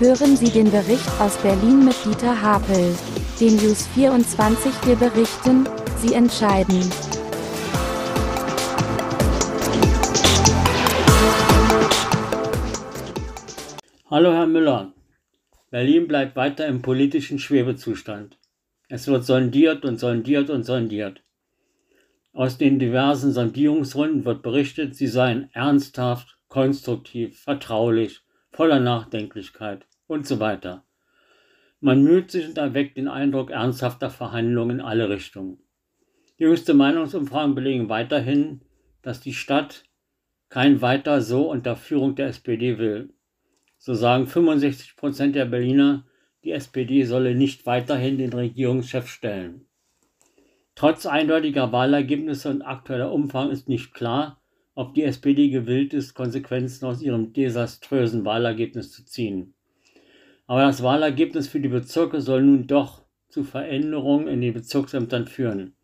Hören Sie den Bericht aus Berlin mit Dieter Hapel. Den News 24 wir berichten, Sie entscheiden. Hallo Herr Müller. Berlin bleibt weiter im politischen Schwebezustand. Es wird sondiert und sondiert und sondiert. Aus den diversen Sondierungsrunden wird berichtet, sie seien ernsthaft, konstruktiv, vertraulich, voller Nachdenklichkeit und so weiter. Man müht sich und erweckt den Eindruck ernsthafter Verhandlungen in alle Richtungen. Jüngste Meinungsumfragen belegen weiterhin, dass die Stadt kein weiter so unter Führung der SPD will. So sagen 65 Prozent der Berliner, die SPD solle nicht weiterhin den Regierungschef stellen. Trotz eindeutiger Wahlergebnisse und aktueller Umfang ist nicht klar, ob die SPD gewillt ist, Konsequenzen aus ihrem desaströsen Wahlergebnis zu ziehen. Aber das Wahlergebnis für die Bezirke soll nun doch zu Veränderungen in den Bezirksämtern führen.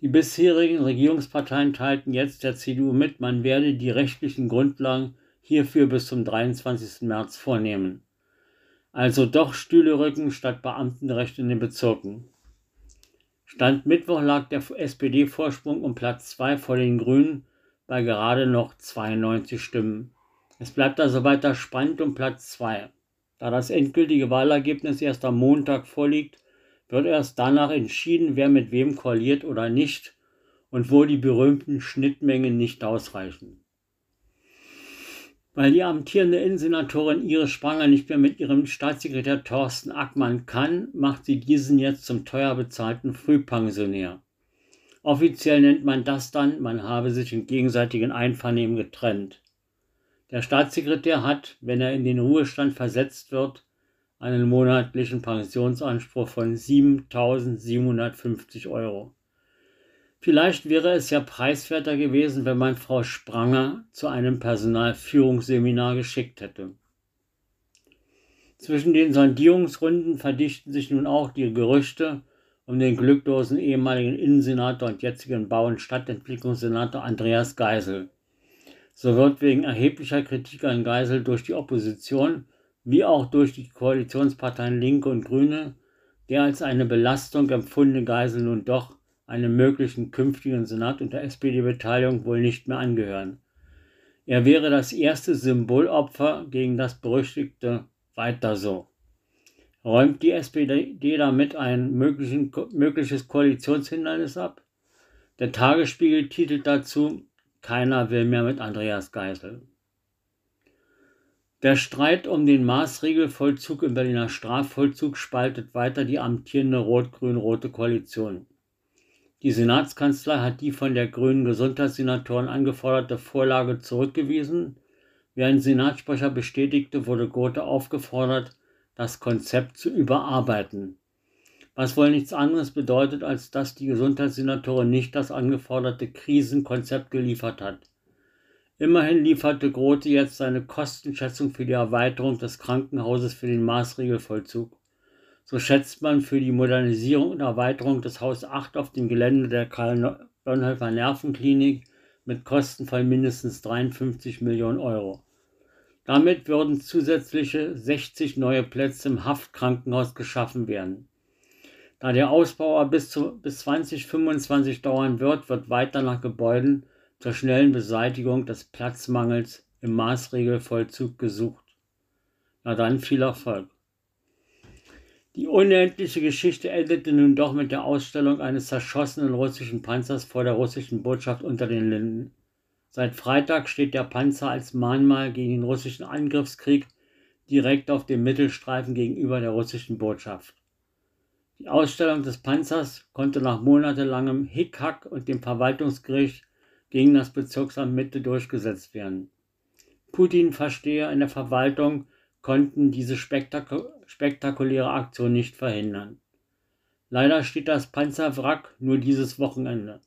Die bisherigen Regierungsparteien teilten jetzt der CDU mit, man werde die rechtlichen Grundlagen hierfür bis zum 23. März vornehmen. Also doch Stühle rücken statt Beamtenrecht in den Bezirken. Stand Mittwoch lag der SPD-Vorsprung um Platz 2 vor den Grünen bei gerade noch 92 Stimmen. Es bleibt also weiter spannend um Platz 2. Da das endgültige Wahlergebnis erst am Montag vorliegt, wird erst danach entschieden, wer mit wem koaliert oder nicht und wo die berühmten Schnittmengen nicht ausreichen. Weil die amtierende Innensenatorin Iris Spranger nicht mehr mit ihrem Staatssekretär Thorsten Ackmann kann, macht sie diesen jetzt zum teuer bezahlten Frühpensionär. Offiziell nennt man das dann, man habe sich in gegenseitigen Einvernehmen getrennt. Der Staatssekretär hat, wenn er in den Ruhestand versetzt wird, einen monatlichen Pensionsanspruch von 7.750 Euro. Vielleicht wäre es ja preiswerter gewesen, wenn man Frau Spranger zu einem Personalführungsseminar geschickt hätte. Zwischen den Sondierungsrunden verdichten sich nun auch die Gerüchte um den glücklosen ehemaligen Innensenator und jetzigen Bau- und Stadtentwicklungssenator Andreas Geisel. So wird wegen erheblicher Kritik an Geisel durch die Opposition wie auch durch die Koalitionsparteien Linke und Grüne der als eine Belastung empfundene Geisel nun doch einem möglichen künftigen Senat unter SPD-Beteiligung wohl nicht mehr angehören. Er wäre das erste Symbolopfer gegen das berüchtigte Weiter so. Räumt die SPD damit ein mögliches Koalitionshindernis ab? Der Tagesspiegel titelt dazu, keiner will mehr mit Andreas Geisel. Der Streit um den Maßregelvollzug im Berliner Strafvollzug spaltet weiter die amtierende rot-grün-rote Koalition. Die Senatskanzlei hat die von der grünen Gesundheitssenatorin angeforderte Vorlage zurückgewiesen. Wie ein Senatssprecher bestätigte, wurde Gothe aufgefordert, das Konzept zu überarbeiten. Was wohl nichts anderes bedeutet, als dass die Gesundheitssenatorin nicht das angeforderte Krisenkonzept geliefert hat. Immerhin lieferte Grote jetzt seine Kostenschätzung für die Erweiterung des Krankenhauses für den Maßregelvollzug. So schätzt man für die Modernisierung und Erweiterung des Haus 8 auf dem Gelände der Karl-Bonhoeffer Nervenklinik mit Kosten von mindestens 53 Millionen Euro. Damit würden zusätzliche 60 neue Plätze im Haftkrankenhaus geschaffen werden. Da der Ausbau bis, zu, bis 2025 dauern wird, wird weiter nach Gebäuden zur schnellen Beseitigung des Platzmangels im Maßregelvollzug gesucht. Na dann viel Erfolg. Die unendliche Geschichte endete nun doch mit der Ausstellung eines zerschossenen russischen Panzers vor der russischen Botschaft unter den Linden. Seit Freitag steht der Panzer als Mahnmal gegen den russischen Angriffskrieg direkt auf dem Mittelstreifen gegenüber der russischen Botschaft. Die Ausstellung des Panzers konnte nach monatelangem Hickhack und dem Verwaltungsgericht gegen das Bezirksamt Mitte durchgesetzt werden. Putin-Versteher in der Verwaltung konnten diese spektaku spektakuläre Aktion nicht verhindern. Leider steht das Panzerwrack nur dieses Wochenende.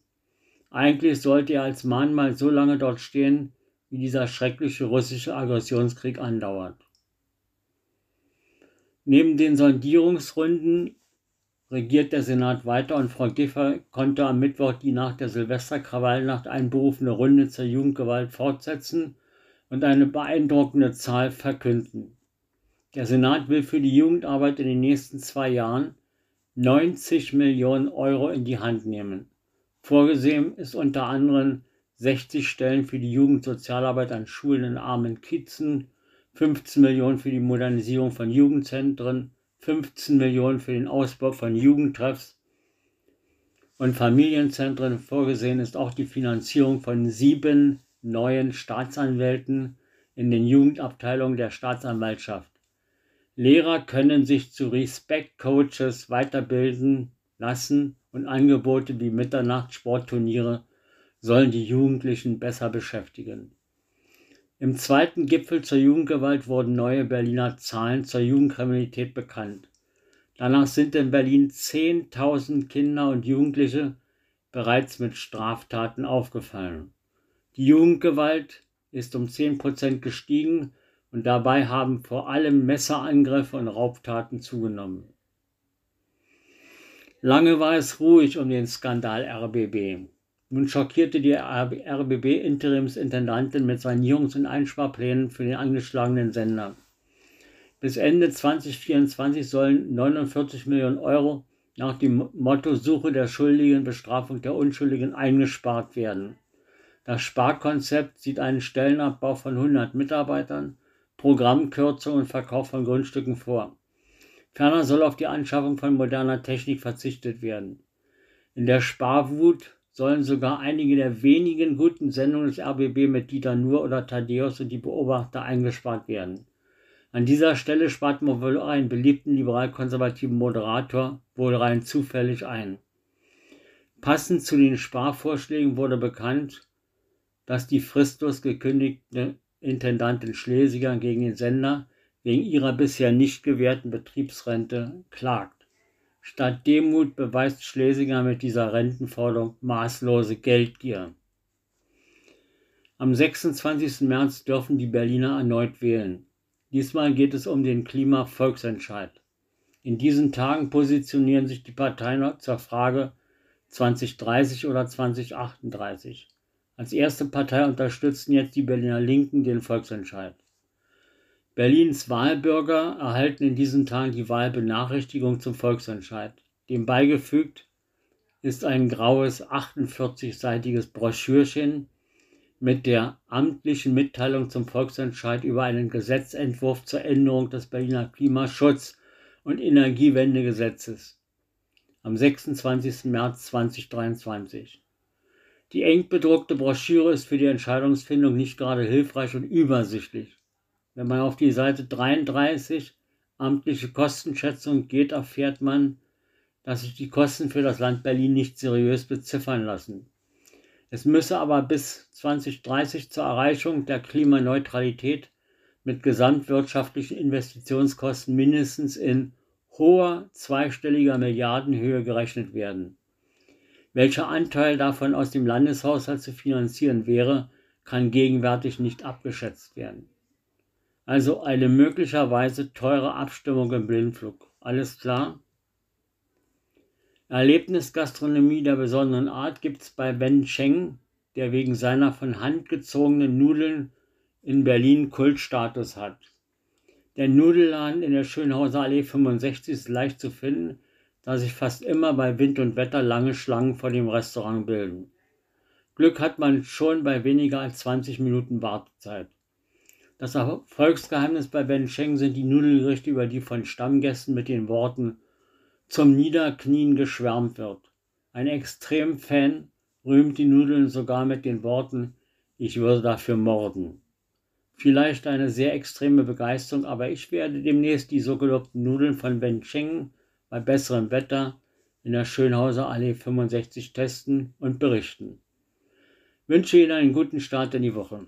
Eigentlich sollte er als Mahnmal so lange dort stehen, wie dieser schreckliche russische Aggressionskrieg andauert. Neben den Sondierungsrunden regiert der Senat weiter und Frau Giffer konnte am Mittwoch die nach der Silvesterkrawallnacht einberufene Runde zur Jugendgewalt fortsetzen und eine beeindruckende Zahl verkünden. Der Senat will für die Jugendarbeit in den nächsten zwei Jahren 90 Millionen Euro in die Hand nehmen. Vorgesehen ist unter anderem 60 Stellen für die Jugendsozialarbeit an Schulen in armen Kitzen, 15 Millionen für die Modernisierung von Jugendzentren, 15 Millionen für den Ausbau von Jugendtreffs und Familienzentren. Vorgesehen ist auch die Finanzierung von sieben neuen Staatsanwälten in den Jugendabteilungen der Staatsanwaltschaft. Lehrer können sich zu Respect Coaches weiterbilden lassen und Angebote wie Mitternachtssportturniere sollen die Jugendlichen besser beschäftigen. Im zweiten Gipfel zur Jugendgewalt wurden neue Berliner Zahlen zur Jugendkriminalität bekannt. Danach sind in Berlin 10.000 Kinder und Jugendliche bereits mit Straftaten aufgefallen. Die Jugendgewalt ist um 10% gestiegen und dabei haben vor allem Messerangriffe und Raubtaten zugenommen. Lange war es ruhig um den Skandal RBB. Nun schockierte die RBB-Interimsintendantin mit Sanierungs- und Einsparplänen für den angeschlagenen Sender. Bis Ende 2024 sollen 49 Millionen Euro nach dem Motto Suche der Schuldigen, Bestrafung der Unschuldigen eingespart werden. Das Sparkonzept sieht einen Stellenabbau von 100 Mitarbeitern, Programmkürzung und Verkauf von Grundstücken vor. Ferner soll auf die Anschaffung von moderner Technik verzichtet werden. In der Sparwut sollen sogar einige der wenigen guten Sendungen des RBB mit Dieter Nuhr oder Thaddeus und die Beobachter eingespart werden. An dieser Stelle spart man wohl einen beliebten liberal-konservativen Moderator wohl rein zufällig ein. Passend zu den Sparvorschlägen wurde bekannt, dass die fristlos gekündigte Intendantin Schlesinger gegen den Sender wegen ihrer bisher nicht gewährten Betriebsrente klagt. Statt Demut beweist Schlesinger mit dieser Rentenforderung maßlose Geldgier. Am 26. März dürfen die Berliner erneut wählen. Diesmal geht es um den Klimavolksentscheid. In diesen Tagen positionieren sich die Parteien zur Frage 2030 oder 2038. Als erste Partei unterstützen jetzt die Berliner Linken den Volksentscheid. Berlins Wahlbürger erhalten in diesen Tagen die Wahlbenachrichtigung zum Volksentscheid. Dem beigefügt ist ein graues 48-seitiges Broschürchen mit der amtlichen Mitteilung zum Volksentscheid über einen Gesetzentwurf zur Änderung des Berliner Klimaschutz- und Energiewendegesetzes am 26. März 2023. Die eng bedruckte Broschüre ist für die Entscheidungsfindung nicht gerade hilfreich und übersichtlich. Wenn man auf die Seite 33 amtliche Kostenschätzung geht, erfährt man, dass sich die Kosten für das Land Berlin nicht seriös beziffern lassen. Es müsse aber bis 2030 zur Erreichung der Klimaneutralität mit gesamtwirtschaftlichen Investitionskosten mindestens in hoher zweistelliger Milliardenhöhe gerechnet werden. Welcher Anteil davon aus dem Landeshaushalt zu finanzieren wäre, kann gegenwärtig nicht abgeschätzt werden. Also eine möglicherweise teure Abstimmung im Blindflug. Alles klar? Erlebnisgastronomie der besonderen Art gibt es bei Ben Cheng, der wegen seiner von Hand gezogenen Nudeln in Berlin Kultstatus hat. Der Nudelladen in der Schönhauser Allee 65 ist leicht zu finden, da sich fast immer bei Wind und Wetter lange Schlangen vor dem Restaurant bilden. Glück hat man schon bei weniger als 20 Minuten Wartezeit. Das Erfolgsgeheimnis bei Ben Sheng sind die Nudelgerichte, über die von Stammgästen mit den Worten zum Niederknien geschwärmt wird. Ein Extremfan rühmt die Nudeln sogar mit den Worten Ich würde dafür morden. Vielleicht eine sehr extreme Begeisterung, aber ich werde demnächst die so gelobten Nudeln von Ben Cheng bei besserem Wetter in der Schönhauser Allee 65 testen und berichten. Ich wünsche Ihnen einen guten Start in die Woche.